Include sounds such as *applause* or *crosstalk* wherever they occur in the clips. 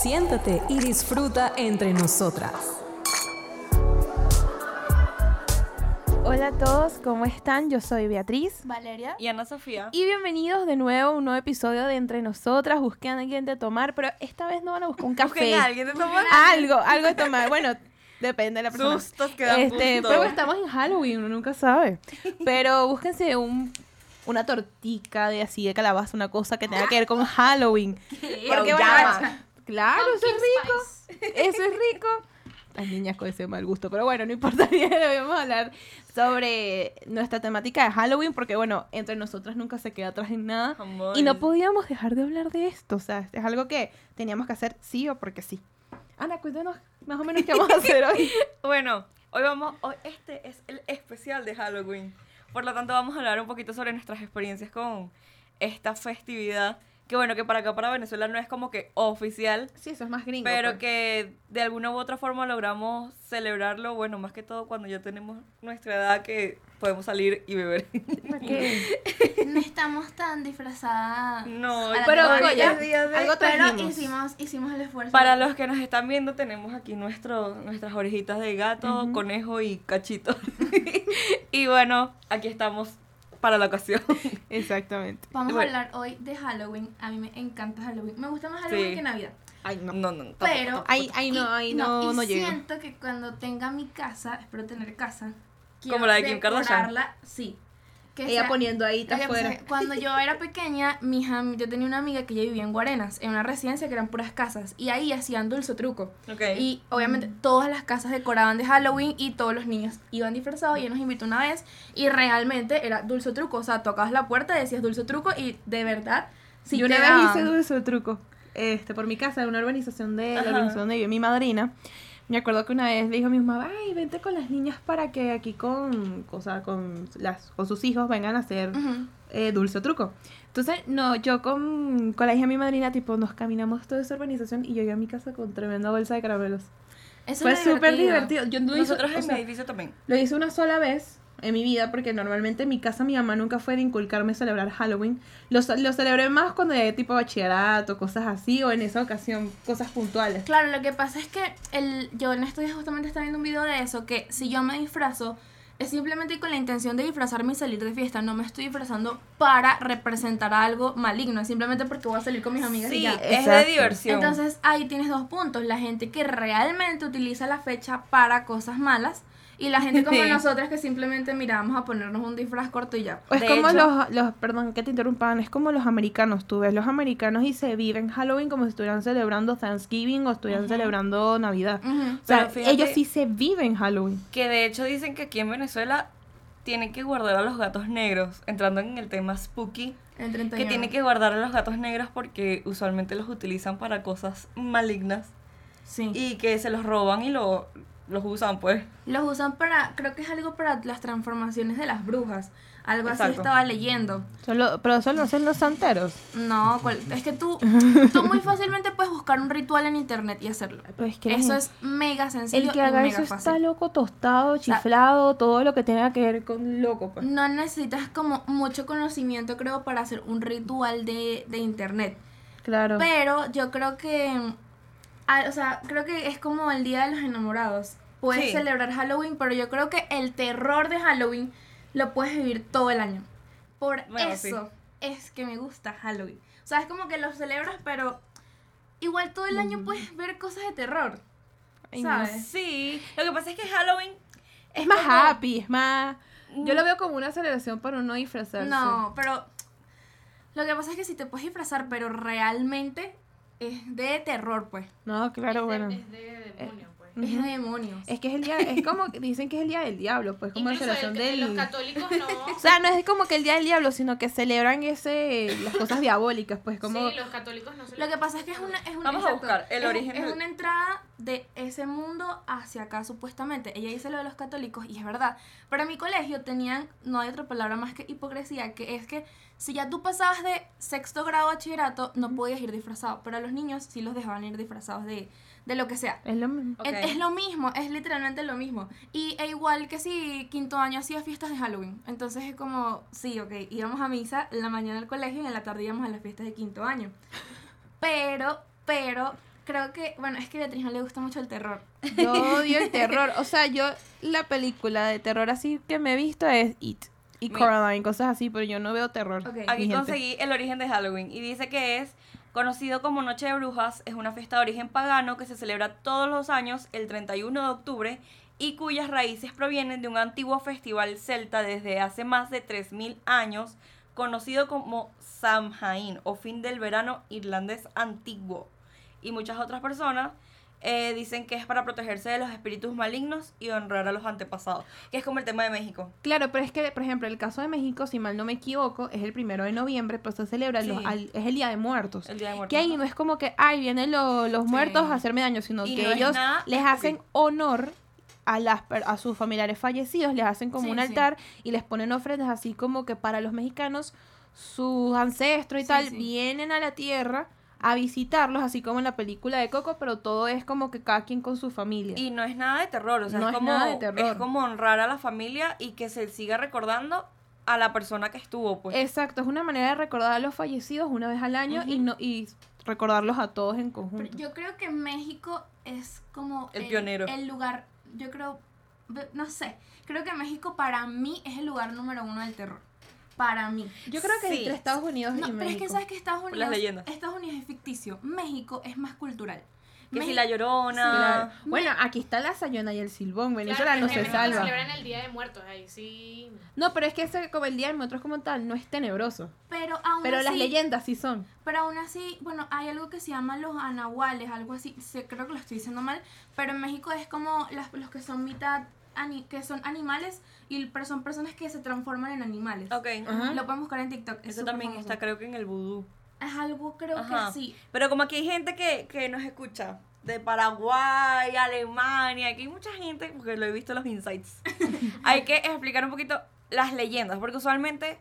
Siéntate y disfruta entre nosotras. Hola a todos, ¿cómo están? Yo soy Beatriz. Valeria. Y Ana Sofía. Y bienvenidos de nuevo a un nuevo episodio de Entre Nosotras. Busquen a alguien de tomar, pero esta vez no van a buscar un café. Busquen a alguien de tomar. Algo, algo de tomar. Bueno, depende de la persona. Sustos que dan Este, pero estamos en Halloween, uno nunca sabe. Pero búsquense un, una tortica de así de calabaza, una cosa que tenga que ver con Halloween. *laughs* Porque bueno, llama. Claro, eso es rico. Eso es rico. Las niñas con ese mal gusto, pero bueno, no importa *laughs* vamos a hablar sobre nuestra temática de Halloween, porque bueno, entre nosotras nunca se queda atrás en nada. Y no podíamos dejar de hablar de esto, o sea, es algo que teníamos que hacer sí o porque sí. Ana, cuéntanos más o menos qué vamos a hacer hoy. *laughs* Bueno, hoy vamos, hoy este es el especial de Halloween. Por lo tanto, vamos a hablar un poquito sobre nuestras experiencias con esta festividad. Que bueno, que para acá, para Venezuela, no es como que oficial, Sí, eso es más gringo. pero pues. que de alguna u otra forma logramos celebrarlo. Bueno, más que todo cuando ya tenemos nuestra edad que podemos salir y beber. *laughs* *laughs* No estamos tan disfrazadas. No, Pero algo ya, de- algo Pero hicimos, hicimos el esfuerzo. Para los que nos están viendo, tenemos aquí nuestro, nuestras orejitas de gato, conejo y cachito. *laughs* y bueno, aquí estamos para la ocasión. *laughs* Exactamente. Vamos Bueno. a hablar hoy de Halloween. A mí me encanta Halloween. Me gusta más Halloween Sí. que Navidad. Ay, no. No, no, no. Pero. Ahí, ahí no, no, y no, siento que cuando tenga mi casa, espero tener casa. quiero Como la de Kim Kardashian. Sí. Que Ella sea- poniendo ahí pasa afuera. es que Cuando yo era pequeña, mi hija, yo tenía una amiga que ella vivía en Guarenas, en una residencia que eran puras casas, y ahí hacían dulce truco. Ok. Y obviamente todas las casas decoraban de Halloween y todos los niños iban disfrazados y ella nos invitó una vez y realmente era dulce truco, o sea, tocabas la puerta, decías dulce truco y de verdad, si yo una vez daban- hice dulce de truco. Este, por mi casa, en una urbanización de la urbanización donde vive mi madrina. Me acuerdo que una vez dijo a mi mamá, ay, vente con las niñas para que aquí con, o sea, con, las, con sus hijos vengan a hacer eh, dulce o truco. Entonces, no, yo con, con la hija de mi madrina, tipo, nos caminamos toda esa urbanización y llegué a mi casa con tremenda bolsa de caramelos. Eso Fue súper divertido. Yo no hice- Nosotros o en sea, mi edificio también. Lo hice una sola vez en mi vida porque normalmente en mi casa mi mamá nunca fue de inculcarme celebrar Halloween. Lo, lo celebré más cuando llegué tipo bachillerato, cosas así, o en esa ocasión, cosas puntuales. Claro, lo que pasa es que el, yo en estos días justamente estaba viendo un video de eso, que si yo me disfrazo, es simplemente con la intención de disfrazarme y salir de fiesta, no me estoy disfrazando para representar algo maligno, es simplemente porque voy a salir con mis amigas y Sí, ya. es Exacto. de diversión. Entonces ahí tienes dos puntos, la gente que realmente utiliza la fecha para cosas malas y la gente como *laughs* Sí. nosotras que simplemente mira, vamos a ponernos un disfraz corto y ya. Es De como hecho- los, los, perdón que te interrumpan, es como los americanos, tú ves los americanos y se viven Halloween como si estuvieran celebrando Thanksgiving o estuvieran celebrando Navidad. Ujú. O sea, ellos sí se viven Halloween. Que de hecho dicen que aquí en Venezuela tienen que guardar a los gatos negros, entrando en el tema spooky, El 31. que tienen que guardar a los gatos negros porque usualmente los utilizan para cosas malignas Sí. y que se los roban y lo, los usan pues. Los usan para, creo que es algo para las transformaciones de las brujas. Algo así estaba leyendo. Solo, pero solo hacen los santeros. No, cual- es que tú, *laughs* tú muy fácilmente puedes buscar un ritual en internet y hacerlo. Pero es que Eso es mega sencillo El que y haga mega eso fácil. está loco, tostado, chiflado, todo lo que tenga que ver con loco, pues. No necesitas como mucho conocimiento, creo, para hacer un ritual de, de internet. Claro. Pero yo creo que, ah, o sea, creo que es como el Día de los Enamorados. Puedes Sí. celebrar Halloween, pero yo creo que el terror de Halloween lo puedes vivir todo el año. Por Bueno, eso es que me gusta Halloween. O sea, es como que lo celebras, pero igual todo el año puedes ver cosas de terror. Ay, no. Sí, lo que pasa es que Halloween Es más como- happy, es más... Yo lo veo como una celebración para no disfrazarse. No, pero lo que pasa es que si te puedes disfrazar, pero realmente es de terror, pues. No, claro, bueno. Es de demonio, pues. Es de demonios. Es que es el día, es como dicen que es el día del diablo, pues como la celebración el- del... los católicos no. *laughs* O sea, no es como que el día del diablo, sino que celebran ese, las cosas diabólicas, pues como... Sí, los católicos no se Lo que pasa es que es una, es una, Vamos a buscar el es- origen Es una entrada de ese mundo hacia acá, supuestamente. Ella dice lo de los católicos, y es verdad. Para mi colegio tenían, no hay otra palabra más que hipocresía, que es que si ya tú pasabas de sexto grado a bachillerato, no podías ir disfrazado. Pero a los niños sí los dejaban ir disfrazados de, de lo que sea. Es lo mismo. Es, es lo mismo, es literalmente lo mismo. Y e igual que si quinto año hacía fiestas de Halloween. Entonces es como, sí, ok, íbamos a misa en la mañana al colegio y en la tarde íbamos a las fiestas de quinto año. Pero, pero, creo que, bueno, es que a Beatriz no le gusta mucho el terror. Yo odio el *laughs* terror. O sea, yo la película de terror así que me he visto es It y Mira. Coraline, cosas así, pero yo no veo terror. Aquí gente. conseguí el origen de Halloween y dice que es conocido como Noche de Brujas, es una fiesta de origen pagano que se celebra todos los años el 31 de octubre y cuyas raíces provienen de un antiguo festival celta desde hace más de 3.000 años, conocido como Samhain o fin del verano irlandés antiguo. Y muchas otras personas eh, dicen que es para protegerse de los espíritus malignos y honrar a los antepasados, que es como el tema de México. Claro, pero es que, por ejemplo, el caso de México, si mal no me equivoco, es el primero de noviembre, pero se celebra los- al- es el Día de Muertos. El Día de Muertos. Que ahí no es como que, ay, vienen lo- los muertos a hacerme daño, sino Y que no ellos nada les hacen honor a, las, a sus familiares fallecidos, les hacen como Sí, un sí. altar y les ponen ofrendas así como que para los mexicanos, sus ancestros y Sí, tal vienen a la tierra a visitarlos, así como en la película de Coco, pero todo es como que cada quien con su familia. Y no es nada de terror, o sea, No es, es como, nada de terror. es como honrar a la familia y que se siga recordando a la persona que estuvo, pues. Exacto, es una manera de recordar a los fallecidos una vez al año y no y recordarlos a todos en Pero conjunto. yo creo que México es como El pionero. El lugar, yo creo, no sé, creo que México para mí es el lugar número uno del terror. Para mí. Yo creo que Sí. entre Estados Unidos No, y pero es México. que sabes que Estados Unidos, las leyendas. Estados Unidos es ficticio. México es más cultural. que si México- la llorona. Claro. Bueno, aquí está la Sayona y el Silbón. Venezuela Claro, no se México salva. celebran el Día de Muertos, ahí sí. No, pero es que ese como el Día de Muertos como tal no es tenebroso. Pero aún Pero así, las leyendas sí son. Pero aún así, bueno, hay algo que se llama los anahuales, algo así, sé, creo que lo estoy diciendo mal, pero en México es como las, los que son mitad, ani- que son animales, y pero son personas que se transforman en animales. Ok. Lo pueden buscar en TikTok. es Eso también famoso. está creo que en el vudú. Es algo, creo Ajá. que sí. Pero como aquí hay gente que, que nos escucha de Paraguay, Alemania, aquí hay mucha gente, porque lo he visto en los insights. *laughs* hay que explicar un poquito las leyendas, porque usualmente,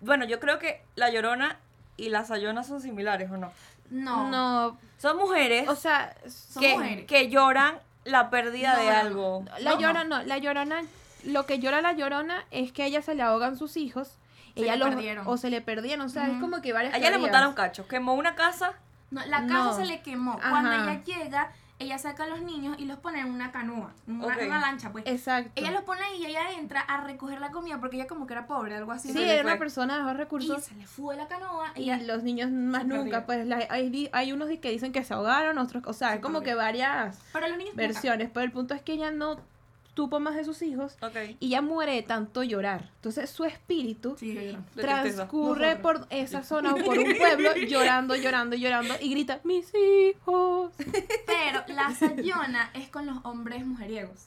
bueno, yo creo que la llorona y la sayona son similares, ¿o no? No. No, Son mujeres o sea, Son que, mujeres. que lloran la pérdida No, de algo. la No. llorona no, la llorona, lo que llora la llorona es que a ella se le ahogan sus hijos. Se ella le los, perdieron. o se le perdieron, o sea, es como que varias A ella le montaron cachos, quemó una casa. No, la casa No. se le quemó. Ajá. Cuando ella llega, ella saca a los niños y los pone en una canoa, una, lancha, pues. Exacto. Ella los pone ahí y ella entra a recoger la comida porque ella como que era pobre, algo así. sí, era fue. una persona de bajos y recursos. se le fue la canoa Y los niños más nunca, perdió. pues la- hay, hay unos que dicen que se ahogaron, otros, o sea, Se como perdió. que varias Pero los niños nunca. versiones, pero el punto es que ella no tuvo más de sus hijos y ella muere de tanto llorar. Entonces su espíritu Sí, transcurre por esa zona o por un pueblo *laughs* llorando, llorando, llorando y grita, mis hijos. *laughs* Pero la sayona es con los hombres mujeriegos.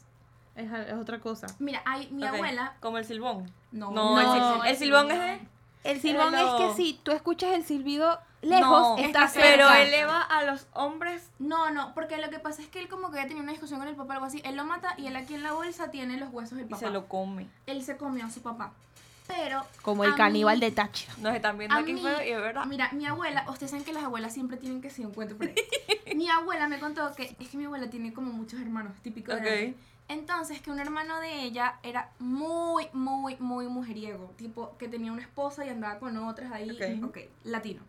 Es, es otra cosa. Mira, hay mi abuela. Como el silbón. No, No, el, No, el el silbón es silbón. de... El silbón es que si tú escuchas el silbido lejos, No, está cerca. Pero eleva a los hombres No, no, porque lo que pasa es que él como que ya tenía una discusión con el papá, algo así. Él lo mata y él aquí en la bolsa tiene los huesos del y papá. se lo come. Él se comió a su papá. Pero. Como el caníbal mí- de Táchira. Nos están viendo aquí mí- feo y es verdad. Mira, mi abuela, ustedes saben que las abuelas siempre tienen que ser un cuento por ahí. *laughs* mi abuela me contó que es que mi abuela tiene como muchos hermanos, típico de Ok. ella. Entonces, que un hermano de ella era muy, muy, muy mujeriego. Tipo, que tenía una esposa y andaba con otras ahí. Ok. Ok, latino.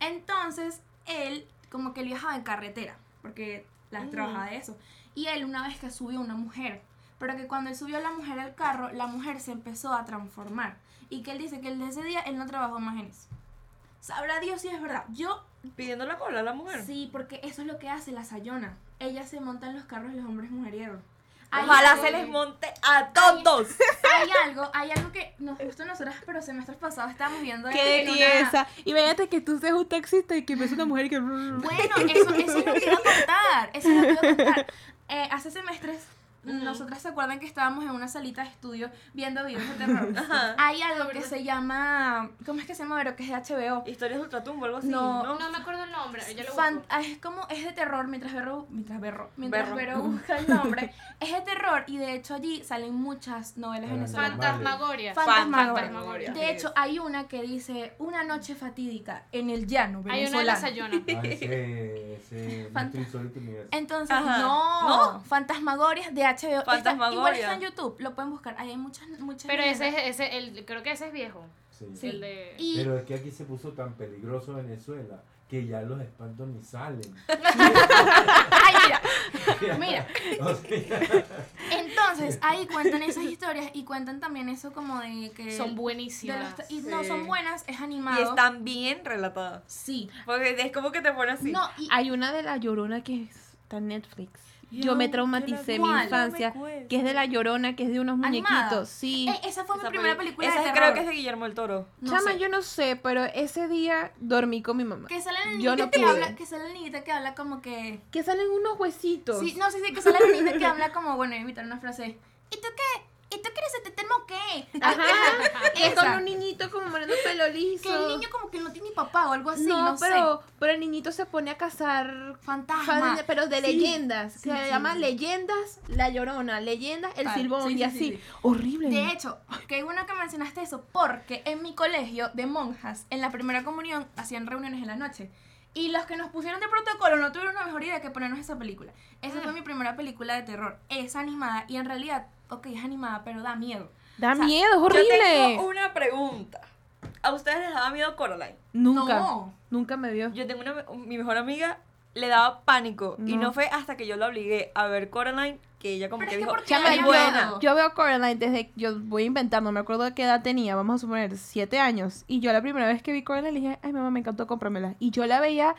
Entonces, él como que él viajaba en carretera, porque las trabajaba de eso. Y él una vez que subió una mujer, pero que cuando él subió a la mujer al carro, la mujer se empezó a transformar. Y que él dice que el de ese día él no trabajó más en eso. Sabrá Dios si es verdad. Yo Pidiendo la cola a la mujer. sí, porque eso es lo que hace la Sayona. Ella se monta en los carros de los hombres mujeriegos. Hay Ojalá se les monte a todos. Hay algo, hay algo que nos gustó a nosotras, pero semestres pasados estábamos viendo ¡Qué en una- belleza! Imagínate que tú seas un taxista y que ves una mujer que... Bueno, eso, eso es lo que iba a contar. Eso es lo que iba a contar. *laughs* Eh, hace semestres, nosotras se acuerdan que estábamos en una salita de estudio viendo videos de terror. *laughs* Ajá. Hay algo que se llama. ¿Cómo es que se llama? Pero que es de HBO. Historias de ultratumbo, algo así. No. No, No me acuerdo el nombre, yo lo Fan- es como, es de terror mientras Berro, mientras Berro, mientras Berro. *laughs* Busca el nombre. es de terror y de hecho allí salen muchas novelas venezolanas. Fantasmagoria. Fantasmagoria. Fantasmagoria. De hecho, hay una que dice Una noche fatídica en el llano Hay una de. Sayona. Insólito universo. Entonces, Ajá. no, ¿No? Fantasmagorias de HBO. Está- igual está en YouTube, lo pueden buscar. Ahí hay muchas, muchas. Pero ese es ese, el, creo que ese es viejo. Sí. El de... Y Pero es que aquí se puso tan peligroso Venezuela que ya los espantos ni salen. *laughs* Ay, mira, *laughs* mira. Entonces, ahí cuentan esas historias y cuentan también eso como de que... Son buenísimas. los- y no Sí. son buenas, es animado. Y están bien relatadas. Sí. Porque es como que te pone así. No, y Hay una de La Llorona que está en Netflix. Yo me traumaticé mi infancia, que es de La Llorona, que es de unos ¿Animada? muñequitos. Sí. eh, esa fue mi Esa primera peli- película Esa de es- terror. creo que es de Guillermo el Toro. No Chama, sé. yo no sé, pero ese día dormí con mi mamá. Que sale la Yo niñita no que habla, que sale la niñita que habla como que... Que salen unos huesitos. Sí, no, sí, sí, que sale la niñita que habla como, bueno, imitar una frase. ¿Y tú qué? ¿Y tú quieres el tetemo qué? Ajá. que *laughs* es con un niñito como moreno pelo liso. Que el niño como que no tiene papá o algo así, no, no, pero, pero el niñito se pone a cazar Fantasma. fan- pero de Sí. leyendas. Sí, se sí, llama. Leyendas La Llorona, Leyendas El Ah, Silbón y sí, así. sí, sí. Horrible. De hecho, qué bueno que mencionaste eso, porque en mi colegio de monjas, en la primera comunión, hacían reuniones en la noche. Y los que nos pusieron de protocolo no tuvieron una mejor idea que ponernos esa película. Esa fue mi primera película de terror. Es animada y en realidad, ok, es animada, pero da miedo. da o sea, miedo, es Yo horrible. tengo una pregunta. ¿A ustedes les daba miedo Coraline? Nunca. No. Nunca me vio. Yo tengo una, mi mejor amiga le daba pánico y No. no fue hasta que yo la obligué a ver Coraline que ella como Pero que es que es yo, buena. miedo. yo veo Coraline desde, yo voy a inventar, no me acuerdo de qué edad tenía, vamos a suponer, siete años. Y yo la primera vez que vi Coraline le dije, ay mamá, me encantó, cómpramela. Y yo la veía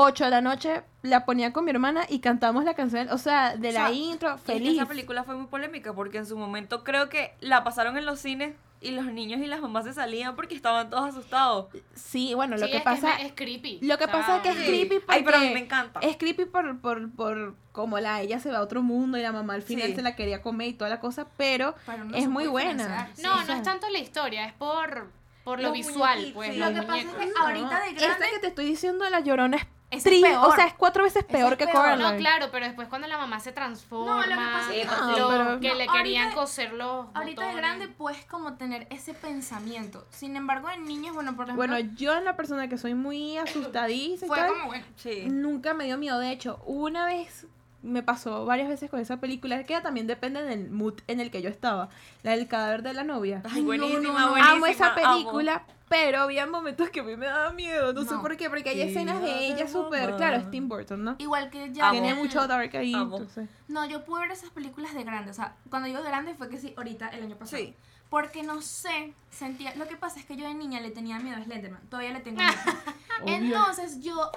8 de la noche, la ponía con mi hermana y cantamos la canción, o sea, de O la sea, intro, Y es que feliz. esa película fue muy polémica porque en su momento creo que la pasaron en los cines y los niños y las mamás se salían porque estaban todos asustados. Sí, bueno, lo Sí, que es pasa... es, es creepy. Lo que O sea, pasa es que es creepy porque... Ay, pero a mí me encanta. Es creepy por, por, por como la ella se va a otro mundo y la mamá al final Sí. se la quería comer y toda la cosa, pero Pero no es muy buena. No, Sí, no o sea, es tanto la historia, es por, por lo visual, pues, Lo que pasa es que ahorita de grande... Esta que te estoy diciendo de la llorona es Es tri- peor. o sea, es cuatro veces peor es que peor. Coraline. No, claro, pero después cuando la mamá se transforma, No, lo que pasa es que- lo No, pero- que No, le querían ahorita- coser los Ahorita de botones. grande puedes como tener ese pensamiento. Sin embargo, en niños, bueno, por ejemplo, Bueno, yo en la persona que soy muy asustadiza y fue tal, como bueno. Sí. nunca me dio miedo. De hecho, una vez me pasó varias veces con esa película, que también depende del mood en el que yo estaba. La del cadáver de la novia. Ay, no, buenísima, no, no. buenísima. Amo esa amo. película, pero había momentos que a mí me daba miedo. No, sé No. por qué, porque hay escenas de ella súper. Claro, es Tim Burton, ¿no? Igual que ya. Tiene mucho dark ahí. Amo. entonces. No, yo pude ver esas películas de grande. O sea, cuando digo de grande fue que sí, ahorita, el año pasado. Sí. Porque no sé, sentía. Lo que pasa es que yo de niña le tenía miedo a Slenderman. Todavía le tengo miedo. *laughs* Entonces yo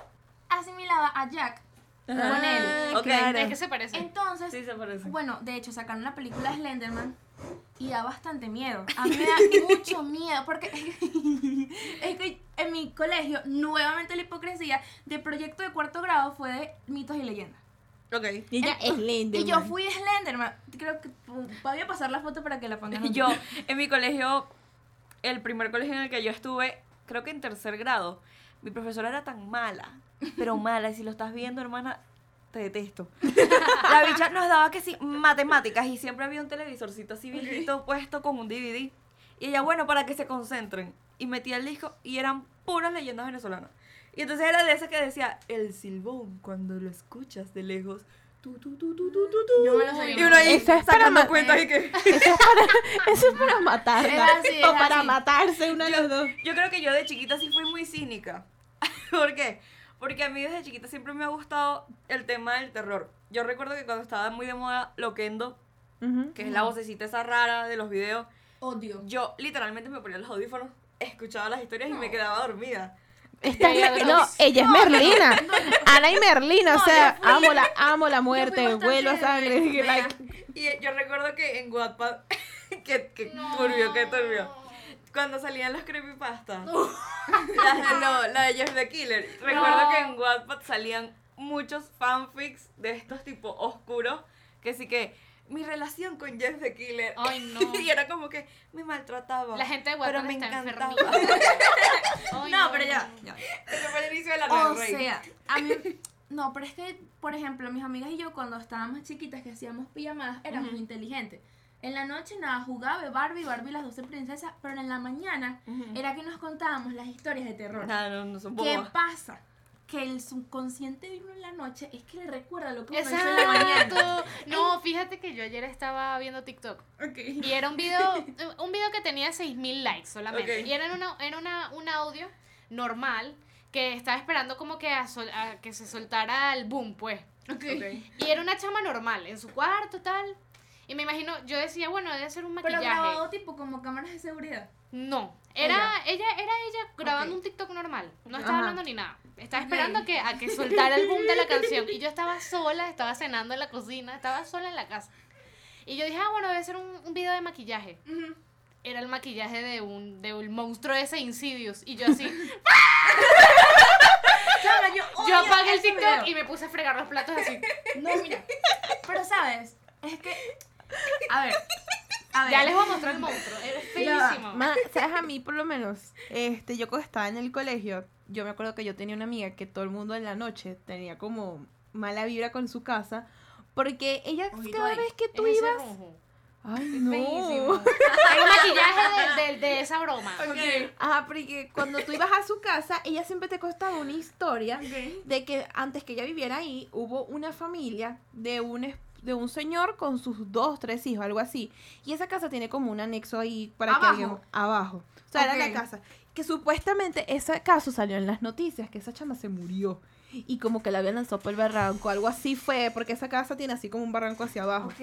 asimilaba a Jack con él. Ah, Ok. claro. Es que se parece. Entonces, Sí, se parece. bueno, de hecho, sacaron la película de Slenderman y da bastante miedo. A mí me da *laughs* mucho miedo porque *laughs* es que en mi colegio, nuevamente la hipocresía de proyecto de cuarto grado fue de mitos y leyendas. Ok. Y ella es linda. Y yo fui Slenderman. Creo que voy a pasar la foto para que la pongan. *laughs* Yo, en mi colegio, el primer colegio en el que yo estuve, creo que en tercer grado, mi profesora era tan mala, pero mala, y si lo estás viendo, hermana, te detesto. La bicha nos daba que sí, matemáticas, y siempre había un televisorcito así viejito puesto con un DVD. Y ella, bueno, para que se concentren. Y metía el disco, y eran puras leyendas venezolanas. Y entonces era de esas que decía, el silbón, cuando lo escuchas de lejos, tu, tu, tu, tu, tu, tu, tu. Yo me lo sabía. Y uno ahí Eso es para sacando ma- cuentas y que... *laughs* Eso es para, eso es para matarla. Es así, es o para así. matarse uno de los dos. Yo creo que yo de chiquita sí fui muy cínica. *laughs* ¿Por qué? Porque a mí desde chiquita siempre me ha gustado el tema del terror. Yo recuerdo que cuando estaba muy de moda Loquendo, Ujú. que es la vocecita esa rara de los videos, Odio. yo literalmente me ponía los audífonos, escuchaba las historias y me No. quedaba dormida. Esta- Ella no, ella es Merlina. Ana y Merlina, o sea, amo la, amo la muerte, vuelo a sangre. like- Y yo recuerdo que en Wattpad, *laughs* que, que turbio, que turbio. Cuando salían los creepypastas, las de lo- la de Jeff the Killer, recuerdo que en Wattpad salían muchos fanfics de estos tipos oscuros, que sí que mi relación con Jeff the Killer, Ay, *laughs* no. y era como que me maltrataba. La gente de pero me está encantaba. *laughs* Ay, no, pero ya, ya. Ese fue el inicio de la O Rey. sea, a mí. No, pero es que, por ejemplo, mis amigas y yo, cuando estábamos chiquitas, que hacíamos pijamadas, éramos inteligentes. En la noche, nada, jugaba Barbie, Barbie, las 12 princesas, pero en la mañana era que nos contábamos las historias de terror. No, no, no son ¿Qué pasa? Que el subconsciente de uno en la noche es que le recuerda lo que uno hizo en la mañana. No, fíjate que yo ayer estaba viendo TikTok y era un video, un video que tenía 6000 likes solamente. Y era, en una, era una, un audio normal que estaba esperando como que a, sol- a que se soltara el boom, pues. Y era una chama normal, en su cuarto, tal. Y me imagino, yo decía, bueno, debe ser un Pero maquillaje. grabado tipo como cámaras de seguridad. No, era ella, era ella grabando un TikTok normal. No estaba Ajá. hablando ni nada. Estaba esperando a que, a que soltara el boom de la canción. Y yo estaba sola, estaba cenando en la cocina, estaba sola en la casa. Y yo dije, ah, bueno, debe ser un, un video de maquillaje. Era el maquillaje de un, de un monstruo ese Insidious. Y yo así, *laughs* Chama, yo *laughs* yo apagué el TikTok video. y me puse a fregar los platos así. No, mira. Pero sabes, es que. A ver. A ver. Ya les voy a mostrar el monstruo. Es feísimo. Ma- ¿Sabes? A mí, por lo menos, este, yo cuando estaba en el colegio, yo me acuerdo que yo tenía una amiga que todo el mundo en la noche tenía como mala vibra con su casa, porque ella Ojito cada ahí. vez que tú ibas... Ay, no. Un *laughs* maquillaje de, de- de esa broma. Ajá, porque cuando tú ibas a su casa, ella siempre te contaba una historia de que antes que ella viviera ahí, hubo una familia de un, de un señor con sus dos, tres hijos, algo así. Y esa casa tiene como un anexo ahí para que Abajo. alguien... Abajo. O sea, era la casa. Que supuestamente ese caso salió en las noticias, que esa chama se murió. Y como que la habían lanzado por el barranco, algo así fue, porque esa casa tiene así como un barranco hacia abajo. Ok.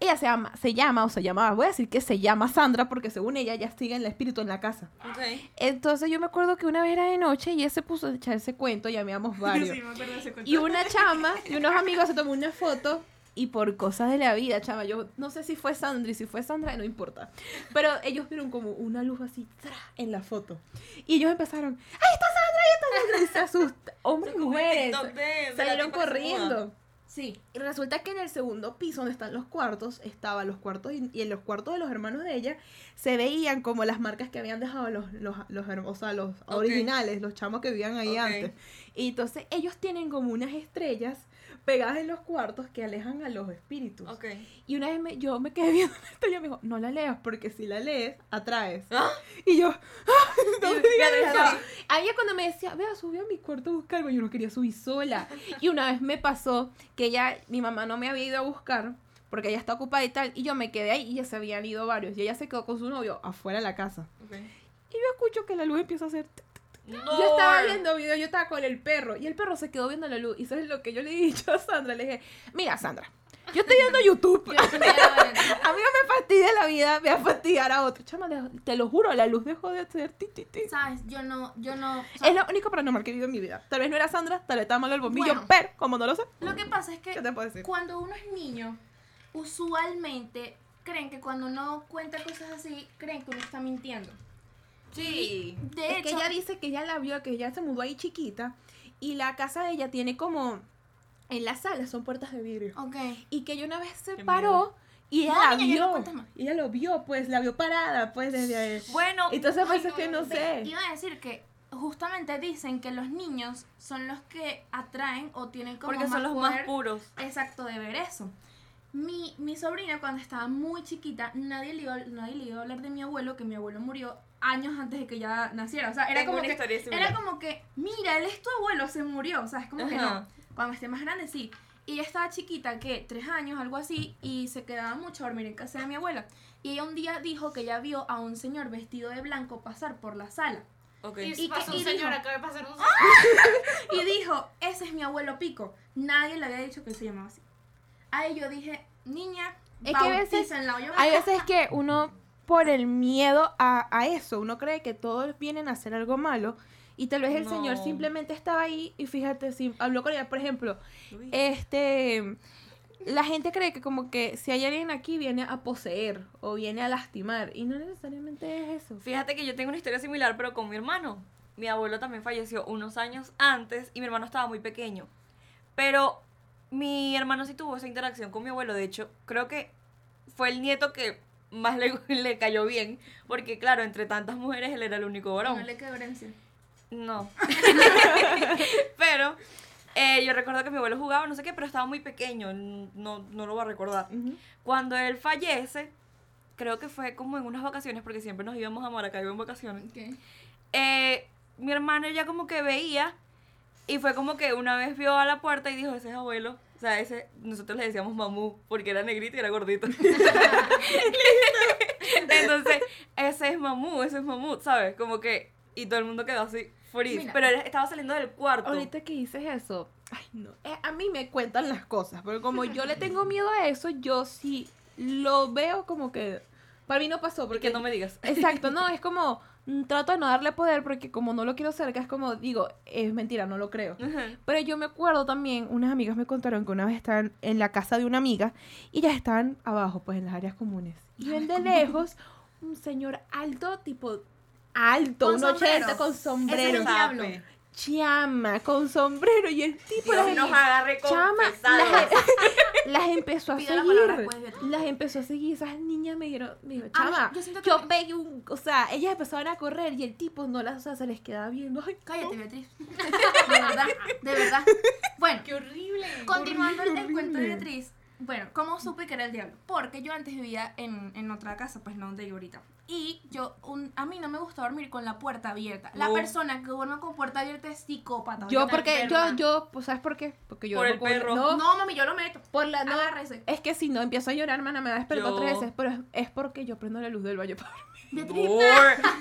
Ella se llama, se llama o se llamaba, voy a decir que se llama Sandra, porque según ella ya sigue en el espíritu en la casa. Ok. Entonces yo me acuerdo que una vez era de noche y él se puso a echar ese cuento, llamamos *laughs* varios. Sí, me acuerdo de ese cuento. Y una chama y unos amigos se tomó una foto y por cosas de la vida, chama, yo no sé si fue Sandra y si fue Sandra, no importa. Pero ellos vieron como una luz así ¡tra! en la foto. Y ellos empezaron, ¡ahí está Sandra! ¡ahí está Sandra! Y se asustan. Hombres y mujeres. De- Salieron corriendo. Sí. Y resulta que en el segundo piso donde están los cuartos, estaban los cuartos y, y en los cuartos de los hermanos de ella se veían como las marcas que habían dejado los, los, los, herm- o sea, los Ok. originales, los chamos que vivían ahí Ok. antes. Y entonces ellos tienen como unas estrellas pegadas en los cuartos que alejan a los espíritus. Ok. Y una vez me- yo me quedé viendo *laughs* estrella y me dijo, no la leas porque si la lees, atraes. ¿Ah? Y yo, "Ah, *laughs* no me digas Beatriz eso". así. A ella cuando me decía, vea, subí a mi cuarto a buscar algo, yo no quería subir sola. Y una vez me pasó que ella, mi mamá no me había ido a buscar porque ella está ocupada y tal, y yo me quedé ahí y ya se habían ido varios. Y ella se quedó con su novio afuera de la casa. Ok. Y yo escucho que la luz empieza a hacer... No. Yo estaba viendo video, yo estaba con el perro, y el perro se quedó viendo la luz. Y eso es lo que yo le he dicho a Sandra. Le dije, mira Sandra, yo estoy viendo YouTube. Yo estoy *laughs* viendo- A mí no me fastidia la vida, me va a fastidiar a otro. Chama, te lo juro, la luz dejó de hacer ti, ti, ti. ¿Sabes? Yo no, yo no. o sea, Es lo único paranormal que he vivido en mi vida. Tal vez no era Sandra, tal vez estaba malo el bombillo, Bueno. pero como no lo sé, Lo que pasa es que ¿qué te puedo decir? cuando uno es niño, usualmente creen que cuando uno cuenta cosas así, creen que uno está mintiendo. Sí. De Es hecho, que ella dice que ella la vio, que ella se mudó ahí chiquita y la casa de ella tiene como en la sala son puertas de vidrio ok. y que ella una vez se Qué paró y ella No, la niña, no vio y ella lo vio pues la vio parada pues desde ahí. Bueno, entonces Ay, pues es que no sé Iba a decir que justamente dicen que los niños son los que atraen o tienen como porque son los más puros. Exacto, de ver eso. Mi, mi sobrina cuando estaba muy chiquita, nadie le, iba, nadie le iba a hablar de mi abuelo, que mi abuelo murió años antes de que ella naciera. O sea, era Tengo como una que, era como que, mira, él es tu abuelo, se murió. O sea, es como que Ajá. no. Cuando esté más grande, sí. Y ella estaba chiquita, que tres años, algo así, y se quedaba mucho a dormir en casa de mi abuela. Y ella un día dijo que ella vio a un señor vestido de blanco pasar por la sala. Y, ¿Y pasó un y señor, dijo? acaba de pasar un *laughs* Y dijo, ese es mi abuelo Pico. Nadie le había dicho que se llamaba así. Ahí yo dije, niña, Es que a veces- hay veces que uno por el miedo a, a eso uno cree que todos vienen a hacer algo malo y tal vez el No. señor simplemente estaba ahí y fíjate si habló con ella por ejemplo Uy. este la gente cree que como que si hay alguien aquí viene a poseer o viene a lastimar y no necesariamente es eso Fíjate que yo tengo una historia similar, pero con mi hermano. Mi abuelo también falleció unos años antes y mi hermano estaba muy pequeño. Pero mi hermano sí tuvo esa interacción con mi abuelo. De hecho, creo que fue el nieto que más le, *laughs* le cayó bien. Porque, claro, entre tantas mujeres él era el único varón. No le quedó. No. *laughs* *laughs* pero eh, yo recuerdo que mi abuelo jugaba, no sé qué, pero estaba muy pequeño. No, no lo voy a recordar. Cuando él fallece, creo que fue como en unas vacaciones, porque siempre nos íbamos a Maracaibo en vacaciones. eh, mi hermano ya como que veía Y fue como que una vez vio a la puerta y dijo, ese es abuelo. O sea, ese, nosotros le decíamos mamú, porque era negrito y era gordito. *laughs* Entonces, ese es mamú, ese es mamú, ¿sabes? Como que, y todo el mundo quedó así, freeze. Mira. pero él estaba saliendo del cuarto. Ahorita que dices eso, ay no, eh, a mí me cuentan las cosas, pero como yo le tengo miedo a eso, yo sí lo veo como que para mí no pasó Porque porque no me digas. Exacto, no, es como trato de no darle poder porque como no lo quiero cerca es como digo, es mentira, no lo creo. Pero yo me acuerdo también, unas amigas me contaron que una vez estaban en la casa de una amiga y ya estaban abajo, pues en las áreas comunes. Y ven de lejos un señor alto, tipo alto, Con un 80 sombrero. con es sombrero. el diablo. Chama, con sombrero y el tipo Dios las, nos agarre chama, confesados. las, *laughs* las empezó a Pido la palabra seguir. Beatriz. Las empezó a seguir, esas niñas me dijeron, me dijo, mí, chama, yo siento que- yo pegué un, o sea, ellas empezaban a correr y el tipo no las, o sea, se les quedaba viendo, ay, Cállate, Beatriz. *laughs* De verdad, de verdad. Bueno, ¡Qué horrible! continuando el, el horrible. cuento de Beatriz. Bueno, ¿cómo supe que era el diablo? Porque yo antes vivía en, en otra casa, pues no donde vivo ahorita. Y yo, un, a mí no me gusta dormir con la puerta abierta. La No. persona que duerme con puerta abierta es psicópata. Yo ahorita. porque, yo, yo, pues, ¿sabes por qué? Porque yo Por el puedo- perro. No, No, mami, yo lo meto. por la, no, Agárrese. es que si no empiezo a llorar, hermana, me va a despertar Yo- tres veces, pero es, es porque yo prendo la luz del baño para. Beatriz,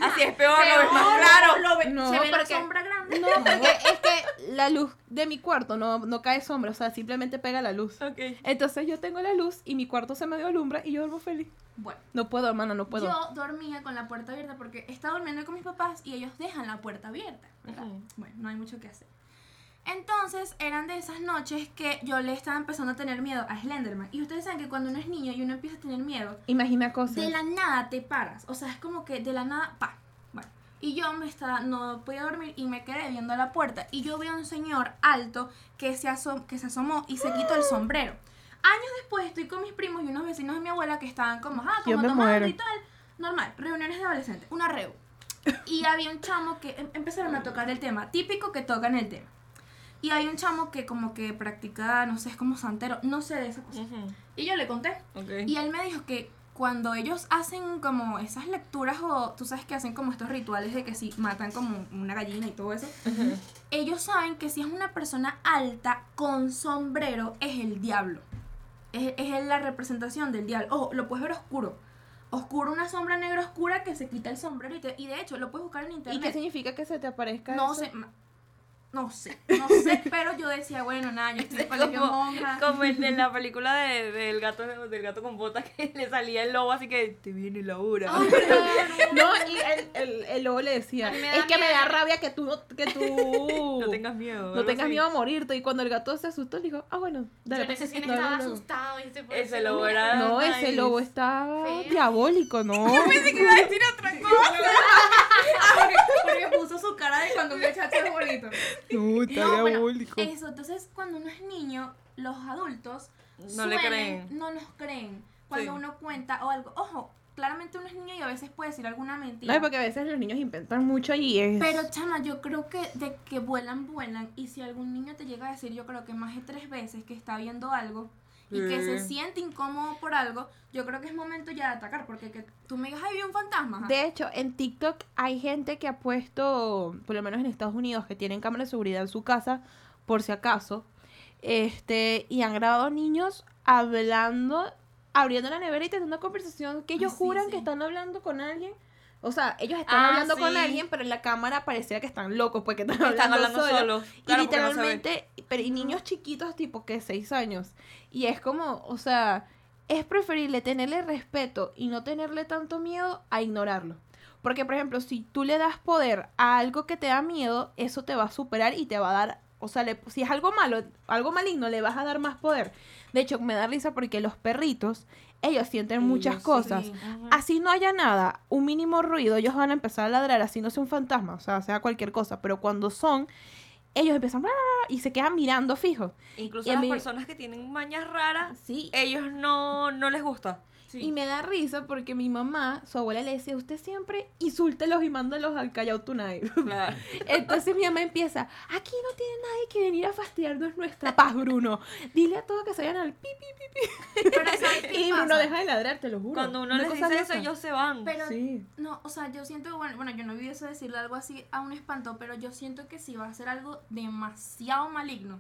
Así es peor, lo ves más Peor, claro. lo ve- No, se ve la porque- sombra grande. No, porque es que la luz de mi cuarto no, no cae sombra, o sea, simplemente pega la luz. Ok. Entonces yo tengo la luz y mi cuarto se medio alumbra y yo duermo feliz. Bueno, No puedo, hermana, no puedo. yo dormía con la puerta abierta porque estaba durmiendo con mis papás y ellos dejan la puerta abierta. Bueno, no hay mucho que hacer. Entonces, eran de esas noches que yo le estaba empezando a tener miedo a Slenderman. Y ustedes saben que cuando uno es niño y uno empieza a tener miedo, Imagina cosas. de la nada te paras. O sea, es como que de la nada, pa. Bueno. Y yo me estaba, no podía dormir y me quedé viendo a la puerta. Y yo vi a un señor alto que se, asom- que se asomó y se quitó el sombrero. Años después estoy con mis primos y unos vecinos de mi abuela que estaban como, ah, como tomando muero. y tal. Normal, reuniones de adolescentes, una reu. Y había un chamo que em- empezaron a tocar el tema, típico que tocan el tema. Y hay un chamo que como que practica, no sé, es como santero, no sé de esa cosa. Y yo le conté. Y él me dijo que cuando ellos hacen como esas lecturas o tú sabes que hacen como estos rituales de que si matan como una gallina y todo eso, ellos saben que si es una persona alta con sombrero es el diablo. Es, es la representación del diablo. Ojo, lo puedes ver oscuro. Oscuro, una sombra negra oscura que se quita el sombrero y, te- y de hecho lo puedes buscar en ¿Y internet. qué significa que se te aparezca No eso? sé, no sé, no sé, *laughs* pero yo decía, bueno, nada, yo estoy en colegio como, monja. como el de la *laughs* película de, del gato del gato con botas que le salía el lobo así que te viene la hora. Pero no. *laughs* No, y el, el, el lobo le decía, A es que me da rabia que tú no, que tú no tengas miedo. no tengas así. miedo a morirte. Y cuando el gato se asustó, le dijo, ah, bueno, dale. Yo ese pues, no, estaba no, no. asustado. Y este, por Ese lobo no- era- No, Nice. ese lobo estaba Feo. diabólico, ¿no? porque, porque puso su cara de cuando un muchacho es bonito. *laughs* No, está No, bueno, diabólico. Eso, entonces cuando uno es niño, los adultos No le creen. No nos creen. Cuando Sí. uno cuenta o algo. Ojo, claramente uno es niño y a veces puede decir alguna mentira. No, porque a veces los niños inventan mucho y es... Pero chama, yo creo que de que vuelan, vuelan. Y si algún niño te llega a decir, yo creo que más de tres veces que está viendo algo y que se siente incómodo por algo, yo creo que es momento ya de atacar. Porque que tú me digas, ay, vi un fantasma. ajá. De hecho, en TikTok hay gente que ha puesto, por lo menos en Estados Unidos, que tienen cámara de seguridad en su casa, por si acaso, este, y han grabado niños hablando, abriendo la nevera y teniendo una conversación que ellos sí, juran sí. que están hablando con alguien. O sea, ellos están Ah, hablando con alguien, pero en la cámara parecía que están locos porque están, Están hablando, hablando solos. solos. Y no literalmente, pero y niños chiquitos tipo que seis años. Y es como, o sea, es preferible tenerle respeto y no tenerle tanto miedo a ignorarlo. Porque, por ejemplo, si tú le das poder a algo que te da miedo, eso te va a superar y te va a dar, o sea, le- si es algo malo, algo maligno, le vas a dar más poder. De hecho, me da risa porque los perritos, ellos sienten muchas Ellos cosas. Sí. Así no haya nada, un mínimo ruido, ellos van a empezar a ladrar, así no sea un fantasma, o sea, sea cualquier cosa, pero cuando son, ellos empiezan y se quedan mirando fijo. Incluso Y las mí- personas que tienen mañas raras, Sí. ellos no, no les gusta. Sí. Y me da risa porque mi mamá, su abuela le decía, usted siempre insúltelos y mándalos al Callao Tonight. *laughs* Claro. Entonces mi mamá empieza, aquí no tiene nadie que venir a fastidiarnos nuestra paz, Bruno. Dile a todos que se vayan al pi, pi, pi, pi. Pero ¿sabes *laughs* qué Y Bruno deja de ladrar, te lo juro. Cuando uno Una les dice eso, ellos se van. Pero Sí. No, o sea, yo siento, bueno, bueno, yo no vi eso decirle algo así a un espanto, pero yo siento que si va a ser algo demasiado maligno,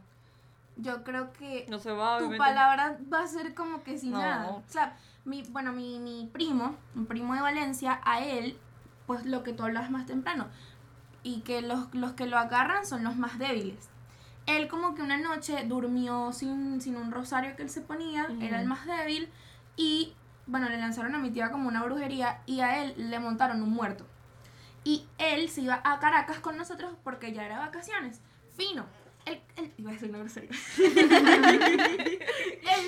yo creo que no se va, tu palabra va a ser como que sin No. nada. O sea, mi, bueno, mi, mi primo, mi primo de Valencia, a él, pues lo que tú hablabas más temprano, y que los, los que lo agarran son los más débiles. Él como que una noche durmió sin, sin un rosario que él se ponía, era el más débil, y bueno, le lanzaron a mi tía como una brujería y a él le montaron un muerto. Y él se iba a Caracas con nosotros porque ya era vacaciones. Fino. Él, él- iba a decir una grosería. *laughs* él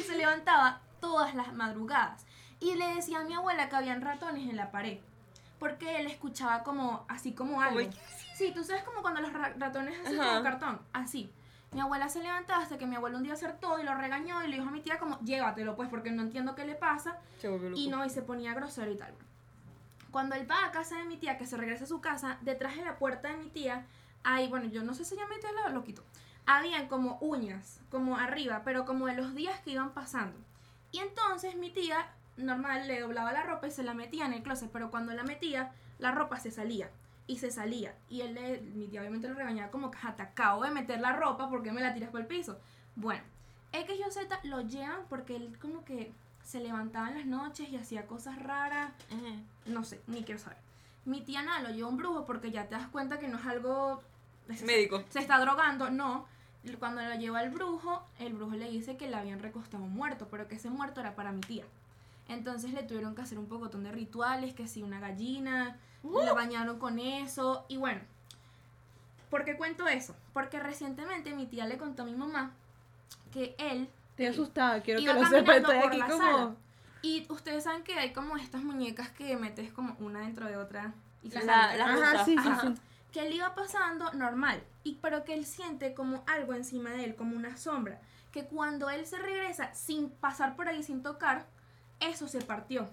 se levantaba todas las madrugadas y le decía a mi abuela que habían ratones en la pared. Porque él escuchaba como, así como algo. el- Sí, tú sabes como cuando los ra- ratones hacen como cartón, así. Mi abuela se levantaba hasta que mi abuelo un día acertó y lo regañó y le dijo a mi tía como, llévatelo pues porque no entiendo qué le pasa. Y no, y se ponía grosero y tal. Cuando él va a casa de mi tía, que se regresa a su casa, detrás de la puerta de mi tía, hay, bueno, yo no sé si ya mi tía lo, lo quitó. Habían como uñas, como arriba, pero como de los días que iban pasando. Y entonces mi tía, normal, le doblaba la ropa y se la metía en el closet, pero cuando la metía, la ropa se salía. Y se salía. Y él le, mi tía obviamente lo regañaba como que "Ja, te acabo de meter la ropa porque me la tiras por el piso. Bueno, X y Z lo llevan porque él como que se levantaba en las noches y hacía cosas raras. Ujú. No sé, ni quiero saber. Mi tía nada lo lleva un brujo porque ya te das cuenta que no es algo Médico. se está drogando, no. Cuando lo lleva al brujo, el brujo le dice que le habían recostado un muerto, pero que ese muerto era para mi tía. Entonces le tuvieron que hacer un pocotón de rituales, que si una gallina, le bañaron con eso, y bueno. ¿Por qué cuento eso? Porque recientemente mi tía le contó a mi mamá que él Estoy asustada, quiero Iba que lo sepa. Estoy aquí como... sala. Y ustedes saben que hay como estas muñecas que metes como una dentro de otra y La- la- Ajá, sí, sí, sí. Que él iba pasando normal, y pero que él siente como algo encima de él, como una sombra. Que cuando él se regresa sin pasar por ahí, sin tocar, eso se partió.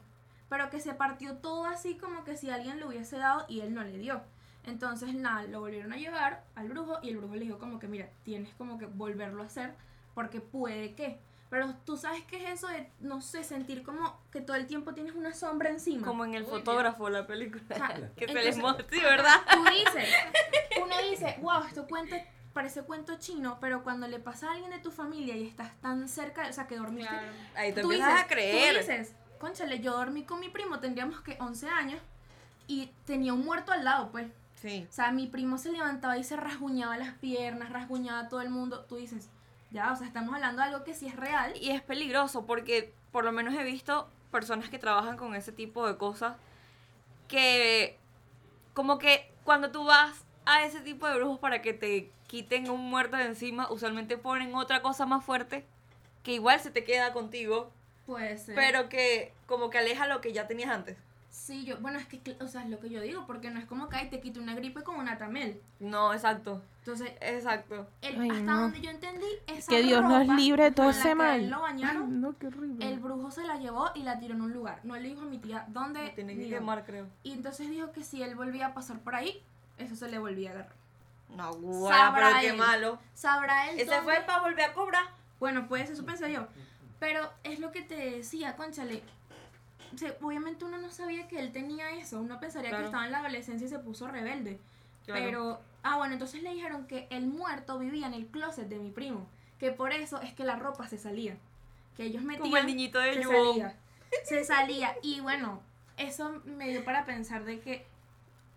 Pero que se partió todo así como que si alguien le hubiese dado y él no le dio. Entonces nada, lo volvieron a llevar al brujo y el brujo le dijo como que mira, tienes como que volverlo a hacer porque puede que. Pero tú sabes qué es eso de, no sé, sentir como que todo el tiempo tienes una sombra encima. Como en el Uy, fotógrafo, la película. O sea, *laughs* que entonces- les sí, ¿verdad? Tú dices, uno dice, wow, esto cuento, parece cuento chino, pero cuando le pasa a alguien de tu familia y estás tan cerca, o sea, que dormiste, Claro. Ahí te tú empiezas dices, a creer. tú dices, conchale, yo dormí con mi primo, tendríamos que 11 años, y tenía un muerto al lado, pues. Sí. O sea, mi primo se levantaba y se rasguñaba las piernas, rasguñaba a todo el mundo. Tú dices, ya, o sea, estamos hablando de algo que sí es real. Y es peligroso porque por lo menos he visto personas que trabajan con ese tipo de cosas que como que cuando tú vas a ese tipo de brujos para que te quiten un muerto de encima, usualmente ponen otra cosa más fuerte que igual se te queda contigo, Puede ser. pero que como que aleja lo que ya tenías antes. Sí, yo, bueno, es que, o sea, es lo que yo digo, porque no es como que ay, te quite una gripe con una tamel. No, exacto. Entonces, Exacto. el- Ay, hasta no. donde yo entendí, esa Que Dios nos ropa libre de todo la ese mal. él lo bañaron, Ay, no, qué horrible. el brujo se la llevó y la tiró en un lugar. No le dijo a mi tía dónde. Me tiene que quemar, creo. Y entonces dijo que si él volvía a pasar por ahí, eso se le volvía a agarrar. No, guau, Sabrá pero qué malo. ¿Sabrá él Ese dónde? fue para volver a cobrar. Bueno, pues eso pensé yo. Pero es lo que te decía, conchale. Obviamente uno no sabía que él tenía eso. Uno pensaría Claro. que estaba en la adolescencia y se puso rebelde. Claro. Pero, ah, bueno, entonces le dijeron que el muerto vivía en el closet de mi primo. Que por eso es que la ropa se salía. Que ellos metían. Como el niñito de se salía. Se salía. Y bueno, eso me dio para pensar de que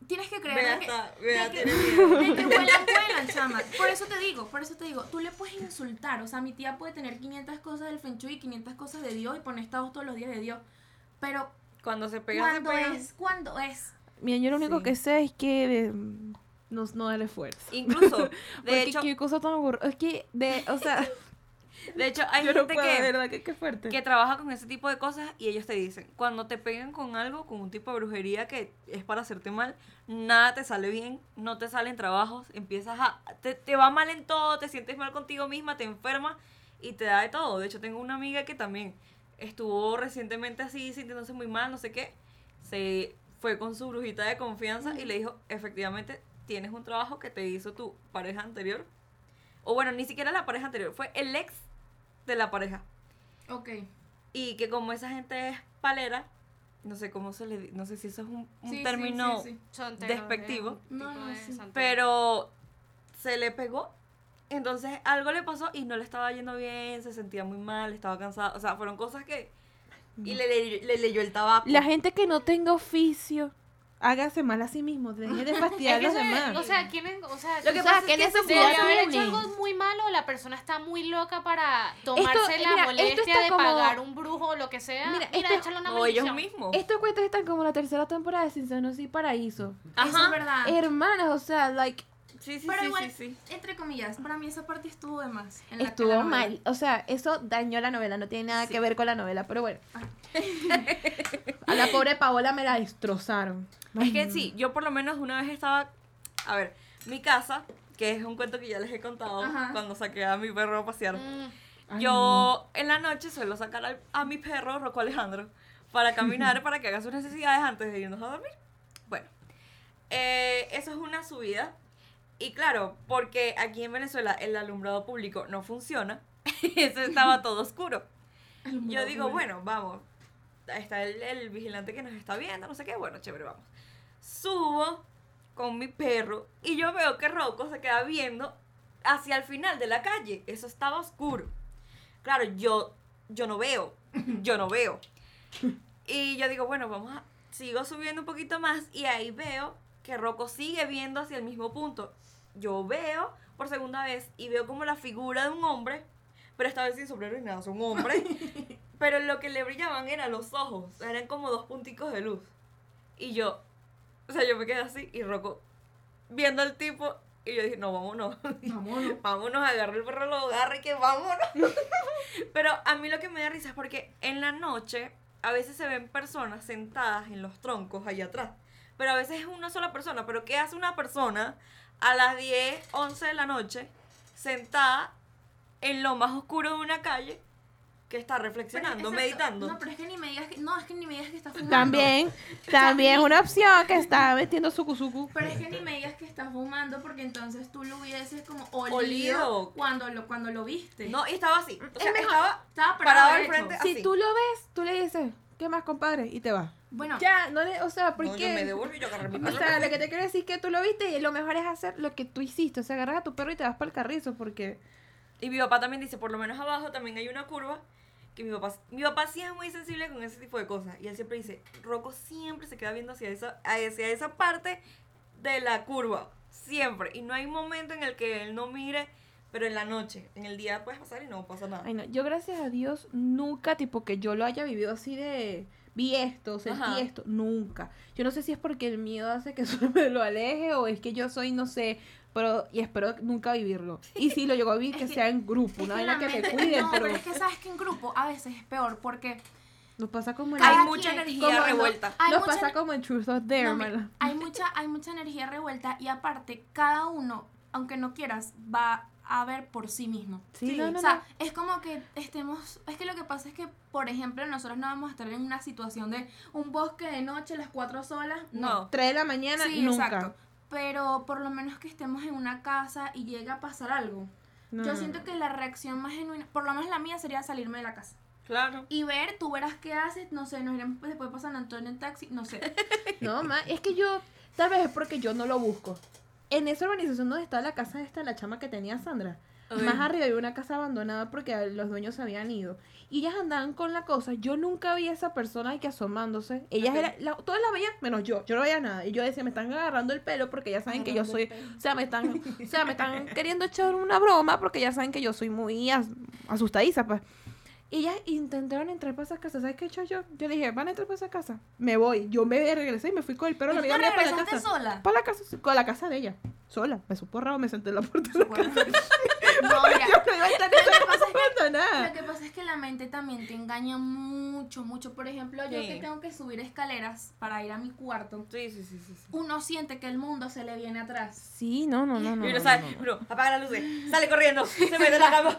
tienes que creer de que, hasta, de vea, que- tiene miedo. de que vuelan, vuelan, chama. Por eso te digo, por eso te digo, tú le puedes insultar. O sea, mi tía puede tener 500 cosas del Feng Shui y 500 cosas de Dios y poner estados todos los días de Dios. Pero, Cuando se pega, se ¿cuándo pega. es? ¿Cuándo es? Mira, yo lo único Sí. que sé es que eh, no, no darle fuerza. Incluso, *laughs* de Porque hecho, qué cosa tan aburrida. Es que, de, o sea, *laughs* de hecho hay yo no gente puedo, de que, verdad, que qué fuerte. que trabaja con ese tipo de cosas y ellos te dicen, cuando te pegan con algo, con un tipo de brujería que es para hacerte mal, nada te sale bien, no te salen trabajos, empiezas a, te, te va mal en todo, te sientes mal contigo misma, te enfermas y te da de todo. De hecho, tengo una amiga que también estuvo recientemente así, sintiéndose muy mal, no sé qué, se fue con su brujita de confianza y le dijo, efectivamente, tienes un trabajo que te hizo tu pareja anterior. O bueno, ni siquiera la pareja anterior, fue el ex de la pareja. Ok. Y que como esa gente es palera, no sé cómo se le no sé si eso es un, un Sí, término, sí, sí. Despectivo. No, no, de pero se le pegó. Entonces algo le pasó y no le estaba yendo bien, se sentía muy mal, estaba cansada. O sea, fueron cosas que... Y le, le- le leyó el tabaco. La gente que no tenga oficio, hágase mal a sí mismo, deje de *laughs* fastidiar a Es que los eso es- demás. O sea, ¿quién es? O sea, Lo que O sea, pasa ¿qué es que eso Debe haber hecho tiene? algo muy malo, la persona está muy loca para tomarse la mira, esto molestia está de como- pagar un brujo o lo que sea. Mira, Mira, esto- échale una o ellos mismos. Estos cuentos están como la tercera temporada de Sin Senos y Paraíso. Eso es verdad. Hermanas, o sea, like, Sí, sí, Pero sí, igual, sí, sí. entre comillas, para mí esa parte estuvo de más. en la- estuvo mal. O sea, eso dañó la novela, no tiene nada Sí. que ver con la novela, pero bueno. *laughs* a la pobre Paola me la destrozaron. Es que sí, yo por lo menos una vez estaba... A ver, mi casa, que es un cuento que ya les he contado Ajá. cuando saqué a mi perro a pasear. Mm, Ay, Yo en la noche suelo sacar al- a mi perro, Rocco Alejandro, para *laughs* caminar, para que haga sus necesidades antes de irnos a dormir. Bueno, eh, eso es una subida. Y claro, porque aquí en Venezuela el alumbrado público no funciona, *laughs* eso estaba *laughs* todo oscuro. Yo digo, bueno, vamos, está el, el vigilante que nos está viendo, no sé qué, bueno, chévere, vamos. Subo con mi perro y yo veo que Rocco se queda viendo hacia el final de la calle. Eso estaba oscuro. Claro, yo, yo no veo, yo no veo. *laughs* Y yo digo, bueno, vamos a, sigo subiendo un poquito más y ahí veo que Rocco sigue viendo hacia el mismo punto. Yo veo por segunda vez y veo como la figura de un hombre, pero esta vez sin sombrero ni nada, es un hombre. *laughs* pero lo que le brillaban eran los ojos, eran como dos punticos de luz. Y yo, o sea, yo me quedé así y Rocco viendo al tipo y yo dije, no, vámonos. Vámonos. *laughs* vámonos, agarra el perro, lo agarra y que vámonos. *laughs* Pero a mí lo que me da risa es porque en la noche a veces se ven personas sentadas en los troncos allá atrás. Pero a veces es una sola persona. Pero ¿qué hace una persona a las 10, 11 de la noche sentada en lo más oscuro de una calle que está reflexionando, meditando? No, pero es que ni me digas que. No, es que ni me digas que está fumando. También, *laughs* también es una opción que *laughs* está metiendo suku suku. Pero es que ni me digas que está fumando porque entonces tú lo hubieses como olido, Olido. Cuando, lo, cuando lo viste. No, y estaba así. O sea, mejor. estaba Estaba parado parado al frente Si así. tú lo ves, tú le dices, ¿qué más, compadre? Y te vas. Bueno, Ya, no le, o sea, ¿por No, yo qué? me devuelvo y yo agarré mi O sea, lo que te quiero decir es que tú lo viste y lo mejor es hacer lo que tú hiciste. O sea, agarras a tu perro y te vas para el carrizo porque... Y mi papá también dice, por lo menos abajo también hay una curva que mi papá, mi papá sí es muy sensible con ese tipo de cosas. Y él siempre dice, Rocco siempre se queda viendo hacia esa, hacia esa parte de la curva. Siempre. Y no hay momento en el que él no mire, pero en la noche. En el día puedes pasar y no pasa nada. Ay, no, yo gracias a Dios nunca, tipo, que yo lo haya vivido así de... Vi esto, sentí Ajá. esto, nunca. Yo no sé si es porque el miedo hace que *laughs* eso me lo aleje o es que yo soy, no sé, pero... Y espero nunca vivirlo. Y si lo llego a vivir, que que- sea en grupo, una vaina que me mente- cuiden, No, pero pero es que sabes que en grupo a veces es peor porque nos pasa como en... Hay mucha quien, energía como- revuelta. hay nos mucha- pasa como en Truth or Dare, No, hay mucha hay mucha energía revuelta y aparte cada uno, aunque no quieras, va a ver por sí mismo. Sí, Sí, no, no, o sea, no. es como que estemos, es que lo que pasa es que, por ejemplo, nosotros no vamos a estar en una situación de un bosque de noche, las cuatro solas, no. Tres de la mañana, Sí, nunca. exacto. Pero por lo menos que estemos en una casa y llegue a pasar algo. Yo siento que la reacción más genuina, por lo menos la mía sería salirme de la casa. Claro. Y ver, tú verás qué haces, no sé, nos iremos después para San Antonio en taxi, no sé. *laughs* No, ma, es que yo, tal vez es porque yo no lo busco. En esa urbanización donde está la casa esta, la chama que tenía Sandra, Ay. más arriba había una casa abandonada porque los dueños se habían ido. Y ellas andaban con la cosa. Yo nunca vi a esa persona que asomándose. Ellas eran, la- todas la veían menos yo. Yo no veía nada. Y yo decía, me están agarrando el pelo porque ya saben que yo soy. O sea, me están, o sea, me están *laughs* queriendo echar una broma porque ya saben que yo soy muy as- asustadiza, pues. Y ellas intentaron entrar para esa casa. ¿Sabes qué he hecho yo? Yo dije, van a entrar para esa casa. Me voy. Yo me regresé y me fui con el perro ¿Y la vida para la casa. sola? Para la casa, con la casa de ella. Sola. Me supo raro, me senté en la puerta de la casa. *laughs* No, *laughs* mira, No iba a estar Lo que pasa es que- abandonada. Lo que pasa es que la mente también te engaña mucho, mucho. Por ejemplo, yo Sí. que tengo que subir escaleras para ir a mi cuarto, Sí, sí, sí, sí. sí. uno siente que el mundo se le viene atrás. Sí, no, no, no, no. y uno no, sale, no, no. uno apaga las luces, sale corriendo, *laughs* se mete en la cama.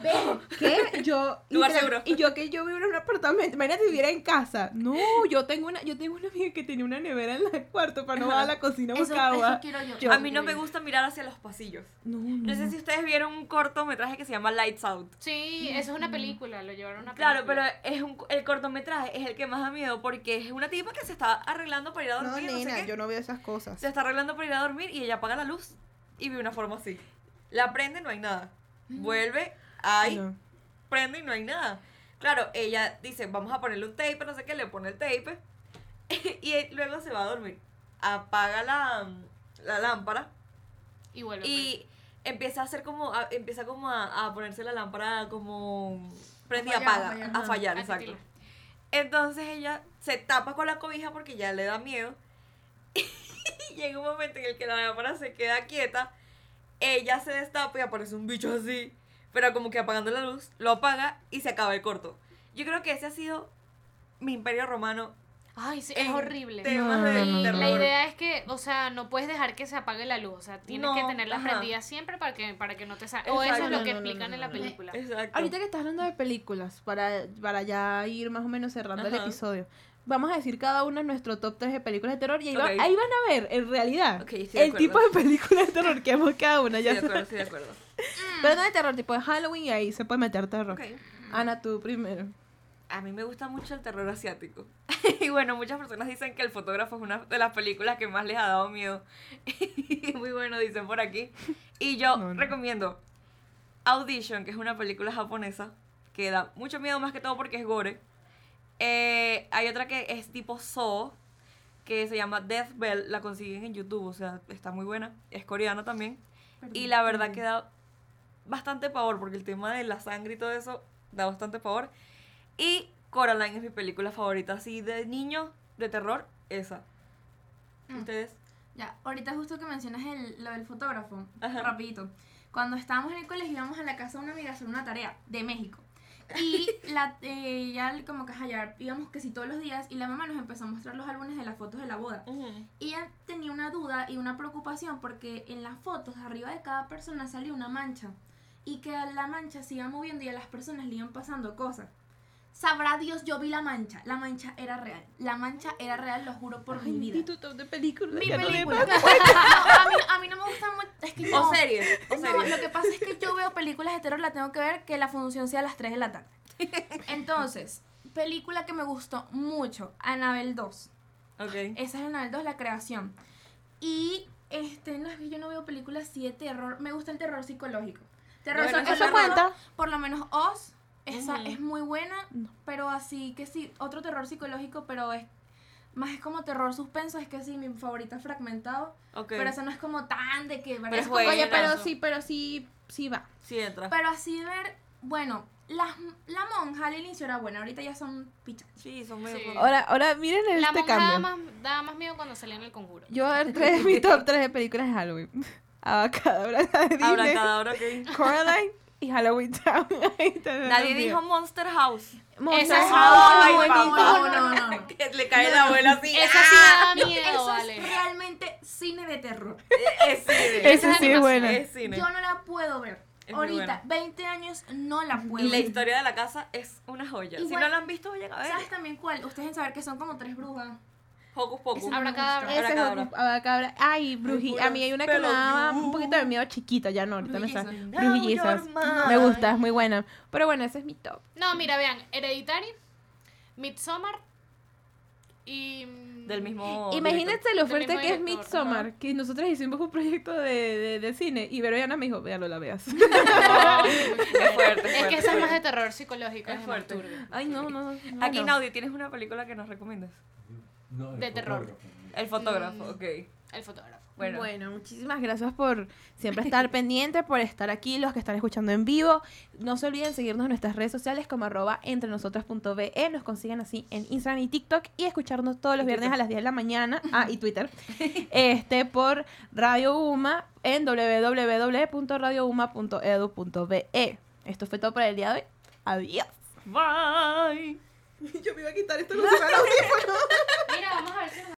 ¿Qué? Yo. *laughs* Lugar seguro. Y yo que yo vivo en un apartamento. Imagínate si viviera en casa. No, yo tengo una, yo tengo una amiga que tenía una nevera en el cuarto para no Ajá. bajar a la cocina a buscar agua. eso quiero yo. Yo- A mí no me gusta mirar hacia los pasillos. No, No sé si ustedes vieron un cortometraje que se llama Lights Out. Sí, eso es una película, lo llevaron a una Claro, pero película. es un, el cortometraje es el que más da miedo porque es una tipa que se está arreglando para ir a No, dormir. No, sé nena, qué. yo no veo esas cosas. Se está arreglando para ir a dormir y ella apaga la luz y ve una forma así. La prende, no hay nada. Vuelve, hay, No. prende y no hay nada. Claro, ella dice, vamos a ponerle un tape, no sé qué, le pone el tape *laughs* y él luego se va a dormir. Apaga la, la lámpara Y vuelve. y empieza a hacer como, a- empieza como a, a ponerse la lámpara como fallar, apaga, a fallar, a exacto. Entonces ella se tapa con la cobija porque ya le da miedo. *laughs* Y llega un momento en el que la lámpara se queda quieta. Ella se destapa y aparece un bicho así. Pero como que apagando la luz, lo apaga y se acaba el corto. Yo creo que ese ha sido mi imperio romano. Ay, sí, es horrible. Temas No, de no, no, terror. La idea es que, o sea, no puedes dejar que se apague la luz, o sea, tienes No, que tenerla ajá. prendida siempre para que para que no te salga. O eso es lo que No, no, no, explican no, en la no, no. película. Exacto. Ahorita que estás hablando de películas, para, para ya ir más o menos cerrando el episodio, vamos a decir cada uno nuestro top 3 de películas de terror y ahí, va- ahí van a ver, en realidad, de el tipo de películas de terror que hemos cada una. Estoy Ya de acuerdo, estoy de acuerdo. Pero no de terror, tipo de Halloween y ahí se puede meter terror. Ana, tú primero. A mí me gusta mucho el terror asiático. *laughs* y bueno, muchas personas dicen que El fotógrafo es una de las películas que más les ha dado miedo. Y *laughs* Muy bueno, dicen por aquí. Y yo No, no. recomiendo Audition, que es una película japonesa que da mucho miedo más que todo porque es gore. Eh, hay otra que es tipo Saw, que se llama Death Bell. La consiguen en YouTube, o sea, está muy buena. Es coreana también. Y la verdad que da bastante pavor, porque el tema de la sangre y todo eso da bastante pavor. Y Coraline es mi película favorita, así de niño, de terror, esa. Mm. ¿Ustedes? Ya, ahorita justo que mencionas el, lo del fotógrafo, Ajá. rapidito. Cuando estábamos en el colegio íbamos a la casa de una amiga a hacer una tarea de México. Y *laughs* la, eh, ya como que ya íbamos que sí todos los días y la mamá nos empezó a mostrar los álbumes de las fotos de la boda. Y ella tenía una duda y una preocupación porque en las fotos arriba de cada persona salía una mancha y que la mancha se iba moviendo y a las personas le iban pasando cosas. Sabrá Dios, yo vi la mancha. La mancha era real. La mancha era real, lo juro por mi vida. ¿Y tu top de películas? Mi película. *laughs* No, a, mí, a mí no me gusta mucho. Es que no. O series, o No, lo que pasa es que yo veo películas de terror, la tengo que ver que la función sea a las 3 de la tarde. *laughs* Entonces, película que me gustó mucho, Annabelle 2. Ok. Esa es Annabelle 2, la creación. Y este, no es que yo no veo películas así de terror, me gusta el terror psicológico. Terror Bueno, psicológico, ¿Eso cuenta? Por lo menos Oz, esa es muy buena, pero así que sí, otro terror psicológico, pero es más es como terror suspenso, es que sí, mi favorita es fragmentado, Ok. pero eso no es como tan de que, ¿verdad? Pero Es como-. Oye, pero sí, pero sí, sí va. Sí entra. pero así ver, bueno, las, la monja al inicio era buena, ahorita ya son pichas. Sí, son muy Sí. Ahora, ahora miren La este monja daba cambio. más, daba más miedo cuando salía en el conjuro. Yo tres, mi top 3 de películas de Halloween. *laughs* Abacadabra de Disney, Ahora cada hora que. Coraline y Halloween Town. *laughs* Nadie dijo. Monster House. Monster Esa es House, papá. No, no, no, no. *laughs* Que le cae la abuela así. Esa sí ¡Ah! da miedo, Eso vale. es realmente cine de terror. *laughs* Es cine. Esa es sí es cine. Yo no la puedo ver. Es Ahorita, buena. 20 años, no la puedo Y la ver. historia de la casa es una joya. Si no la han visto, vayan a ver. ¿Sabes también cuál? Ustedes en saber que son como tres brujas. Hocus Pocus. Me Abracadabra. Ese es Abracadabra. Hocus- Abacadabra. Ay, Bruji. A mí hay una que me daba un poquito de miedo chiquita, ya no, ahorita me. Now you're mine. Me gusta, es muy buena. Pero bueno, ese es mi top. No, mira, vean, Hereditary, Midsommar y... Del mismo. Imagínense lo Del fuerte mismo que es director, Midsommar, que nosotros hicimos un proyecto de, de, de cine y Veroyana me dijo, véalo, la veas. *laughs* *laughs* Es fuerte. Es que esa es más de terror psicológico, Es es, fuerte. Ay, no, no. no Aquí, no. Naudi, ¿tienes una película que nos recomiendas? No, De terror. fotógrafo. El fotógrafo, Mm. ok. El fotógrafo. Bueno. Bueno. muchísimas gracias por siempre estar *laughs* pendiente, por estar aquí, los que están escuchando en vivo. No se olviden seguirnos en nuestras redes sociales como arroba entre nosotras.be. Nos consiguen así en Instagram y TikTok y escucharnos todos los viernes a las 10 de la mañana. *laughs* Ah, y Twitter. este por Radio Uma en www.radiouma.edu.be. Esto fue todo por el día de hoy. Adiós. Bye. *laughs* Yo me iba a quitar esto con los audífonos. *laughs* Mira, vamos a ver si nos